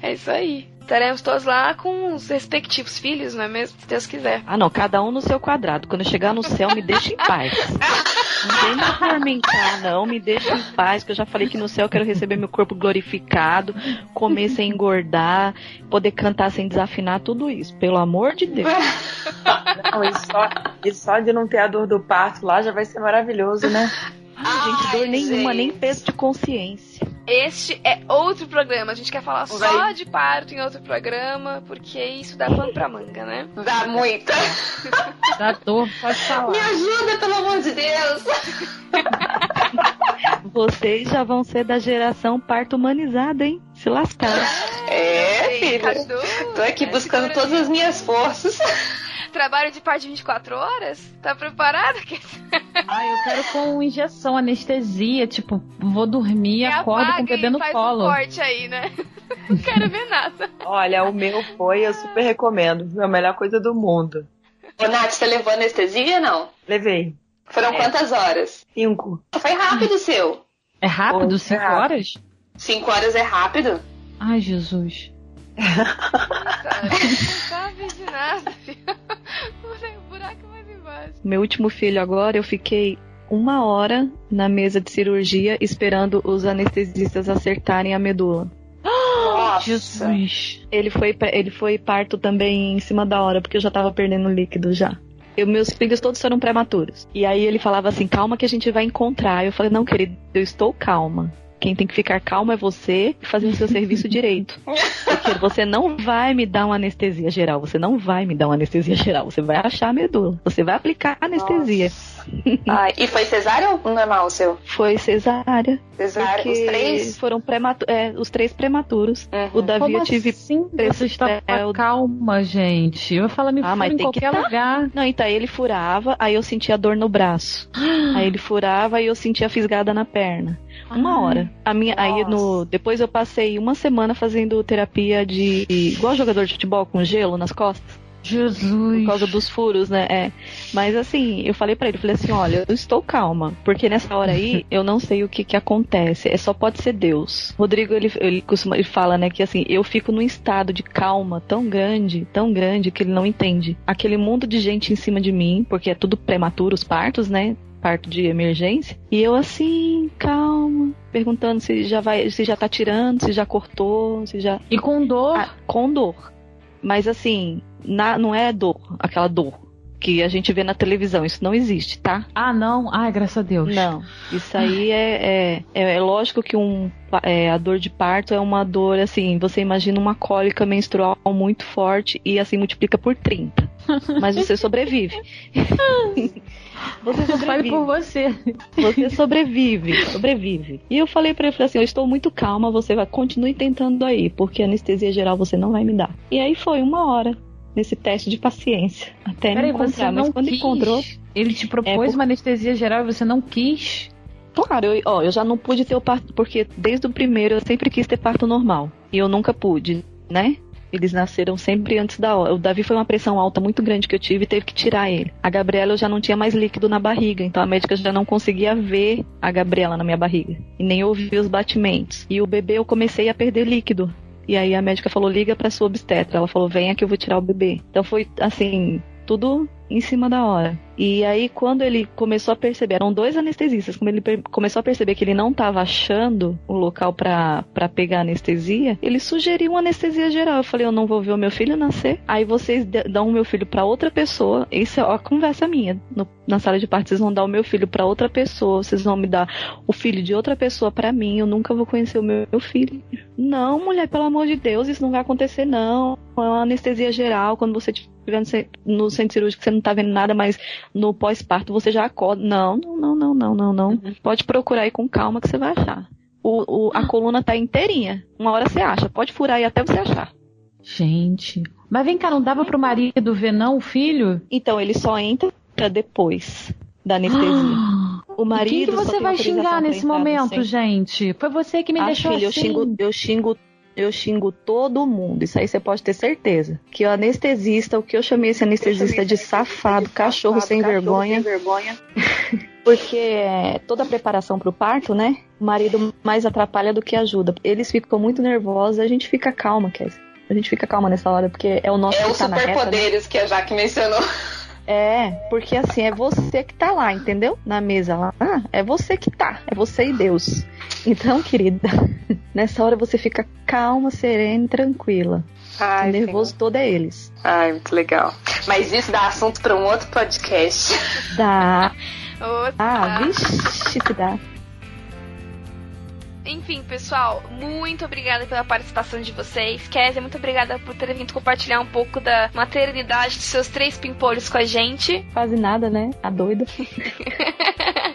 É isso aí. Estaremos todos lá com os respectivos filhos, não é mesmo? Se Deus quiser. Ah, não, cada um no seu quadrado. Quando eu chegar no céu, me deixa em paz. Não vem me atormentar, não. Me deixa em paz, que eu já falei que no céu eu quero receber meu corpo glorificado, comer sem engordar, poder cantar sem desafinar, tudo isso. Pelo amor de Deus. Não, e, só, e só de não ter a dor do parto lá já vai ser maravilhoso, né? Ai, gente, dor nenhuma, nem peso de consciência. Este é outro programa. A gente quer falar Vai. só de parto em outro programa, porque isso dá pano pra manga, né? Dá muita. Dá dor, pode falar. Me ajuda, pelo amor de Deus. Vocês já vão ser da geração parto humanizado, hein? Se lascar. É, filha. Tô aqui buscando todas as minhas forças trabalho de parte de 24 horas? Tá preparada? Ah, eu quero com injeção, anestesia, tipo, vou dormir, e acordo com o bebê no faz colo. Um corte aí, né? Não quero ver nada. Olha, o meu foi, eu super recomendo. Foi a melhor coisa do mundo. Ô, Nath, você levou anestesia não? Levei. Foram é. quantas horas? Cinco. Foi rápido o seu. É rápido? Foi, cinco rápido. horas? Cinco horas é rápido? Ai, Jesus. Não sabe de nada, filho. O buraco mais embaixo. Meu último filho agora, eu fiquei uma hora na mesa de cirurgia esperando os anestesistas acertarem a medula. Nossa. Jesus. Ele foi, ele foi parto também em cima da hora, porque eu já tava perdendo líquido já. Eu, meus filhos todos foram prematuros. E aí ele falava assim: calma que a gente vai encontrar. Eu falei: não, querido, eu estou calma. Quem tem que ficar calmo é você e fazer o seu serviço direito. Porque você não vai me dar uma anestesia geral. Você não vai me dar uma anestesia geral. Você vai achar a medula. Você vai aplicar anestesia. Ah, e foi cesárea ou normal o seu? Foi cesárea. Cesárea, os três? Foram prematuros. É, os três prematuros. Uhum. O Davi Como eu tive. Assim? Você está é, calma, gente. Eu falo, me ah, mas em qualquer tá. lugar. Não, então ele furava, aí eu sentia dor no braço. aí ele furava e eu sentia fisgada na perna. Uma hora. A minha, aí no, depois eu passei uma semana fazendo terapia de. igual jogador de futebol com gelo nas costas. Jesus. Por causa dos furos, né? É. Mas assim, eu falei para ele, falei assim, olha, eu estou calma, porque nessa hora aí eu não sei o que que acontece, é só pode ser Deus. Rodrigo, ele, ele costuma, ele fala, né, que assim, eu fico num estado de calma tão grande, tão grande que ele não entende. Aquele mundo de gente em cima de mim, porque é tudo prematuro os partos, né? parto de emergência. E eu assim, calma, perguntando se já vai, se já tá tirando, se já cortou, se já. E com dor? Ah, com dor. Mas assim, na, não é dor, aquela dor que a gente vê na televisão. Isso não existe, tá? Ah, não? Ai, graças a Deus. Não. Isso aí é, é, é lógico que um, é, a dor de parto é uma dor, assim, você imagina uma cólica menstrual muito forte e assim multiplica por 30. Mas você sobrevive. Você sobrevive. por você. Você sobrevive, sobrevive. E eu falei para ele, falei assim, eu estou muito calma, você vai continue tentando aí, porque anestesia geral você não vai me dar. E aí foi uma hora nesse teste de paciência até Peraí, encontrar, mas quando quis. encontrou, ele te propôs é uma anestesia geral e você não quis? Claro, eu, ó, eu já não pude ter o parto, porque desde o primeiro eu sempre quis ter parto normal. E eu nunca pude, né? Eles nasceram sempre antes da hora. O Davi foi uma pressão alta muito grande que eu tive e teve que tirar ele. A Gabriela eu já não tinha mais líquido na barriga, então a médica já não conseguia ver a Gabriela na minha barriga e nem ouvir os batimentos. E o bebê eu comecei a perder líquido. E aí a médica falou: liga para sua obstetra. Ela falou: venha que eu vou tirar o bebê. Então foi assim, tudo em cima da hora. E aí, quando ele começou a perceber, eram dois anestesistas, como ele começou a perceber que ele não estava achando o local para pegar anestesia, ele sugeriu uma anestesia geral. Eu falei, eu não vou ver o meu filho nascer. Aí vocês dão o meu filho para outra pessoa. Isso é a conversa minha. No, na sala de parto, vocês vão dar o meu filho para outra pessoa. Vocês vão me dar o filho de outra pessoa para mim. Eu nunca vou conhecer o meu, meu filho. Não, mulher, pelo amor de Deus, isso não vai acontecer, não. É uma anestesia geral. Quando você estiver no centro cirúrgico, você não tá vendo nada, mas no pós-parto você já acorda. Não, não, não, não, não, não. Uhum. Pode procurar aí com calma que você vai achar. O, o, a coluna tá inteirinha. Uma hora você acha. Pode furar aí até você achar. Gente. Mas vem cá, não dava pro marido ver não o filho? Então, ele só entra depois da anestesia. O marido. Quem que você vai xingar nesse momento, centro. gente? Foi você que me Ah, deixou filho, assim. eu xingo, eu xingo, eu xingo todo mundo. Isso aí você pode ter certeza. Que o anestesista, o que eu chamei esse anestesista de safado, cachorro sem vergonha. Porque é, toda a preparação pro parto, né? O marido mais atrapalha do que ajuda. Eles ficam muito nervosos, a gente fica calma, Kézia. A gente fica calma nessa hora, porque é o nosso É os tá né? superpoderes que a Jaque mencionou. É, porque assim, é você que tá lá, entendeu? Na mesa lá. Ah, é você que tá. É você e Deus. Então, querida, nessa hora você fica calma, serena e tranquila. Ai, o nervoso todo é eles. Ai, muito legal. Mas isso dá assunto para um outro podcast. Dá. Outra. Ah, vixe, se dá. Enfim, pessoal, muito obrigada pela participação de vocês. Kézia, muito obrigada por ter vindo compartilhar um pouco da maternidade dos seus três pimpolhos com a gente. Quase nada, né? A doida.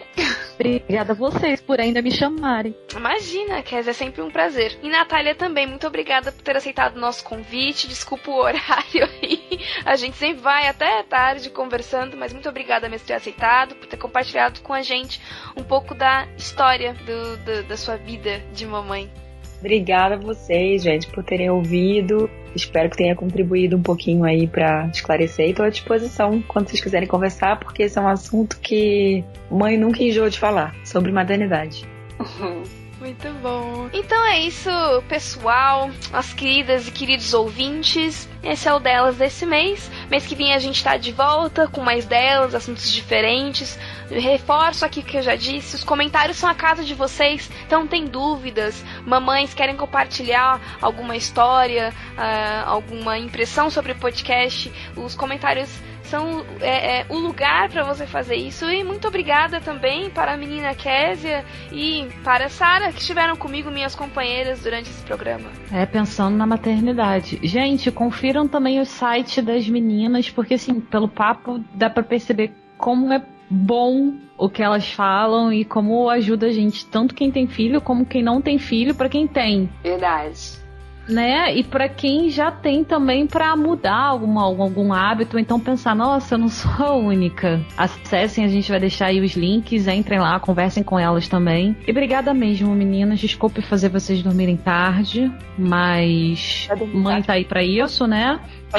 Obrigada a vocês por ainda me chamarem. Imagina, Kézia, é sempre um prazer. E Natália também, muito obrigada por ter aceitado o nosso convite. Desculpa o horário aí. A gente sempre vai até tarde conversando, mas muito obrigada mesmo por ter aceitado, por ter compartilhado com a gente um pouco da história do, do- da sua vida de mamãe. Obrigada a vocês, gente, por terem ouvido. Espero que tenha contribuído um pouquinho aí pra esclarecer e tô à disposição quando vocês quiserem conversar, porque esse é um assunto que mãe nunca enjoou de falar sobre maternidade. Muito bom. Então é isso, pessoal, as queridas e queridos ouvintes. Esse é o delas desse mês. Mês que vem a gente tá de volta com mais delas, assuntos diferentes. Reforço aqui o que eu já disse: os comentários são a casa de vocês, então tem dúvidas. Mamães querem compartilhar alguma história, ah, alguma impressão sobre o podcast. Os comentários são é, é, o lugar para você fazer isso. E muito obrigada também para a menina Késia e para a Sara, que estiveram comigo, minhas companheiras, durante esse programa. É, pensando na maternidade. Gente, confiram também o site das meninas, porque assim, pelo papo dá pra perceber como é bom o que elas falam e como ajuda a gente, tanto quem tem filho como quem não tem filho, pra quem tem. Verdade. Né? E pra quem já tem também pra mudar alguma, algum hábito, então pensar, nossa, eu não sou a única. Acessem, a gente vai deixar aí os links, entrem lá, conversem com elas também. E obrigada mesmo, meninas. Desculpe fazer vocês dormirem tarde, mas mãe tá aí pra isso, né?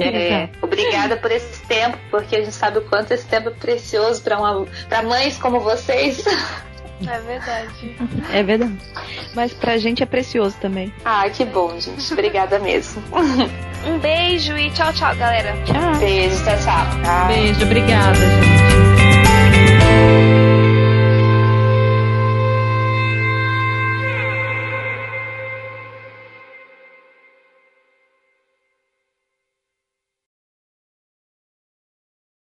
É, obrigada por esse tempo, porque a gente sabe o quanto esse tempo é precioso para uma para mães como vocês. É verdade. É verdade. Mas pra gente é precioso também. Ah, que bom, gente. Obrigada mesmo. um beijo e tchau, tchau, galera. Tchau. Beijo, tchau, tchau. tchau. Beijo, obrigada, gente.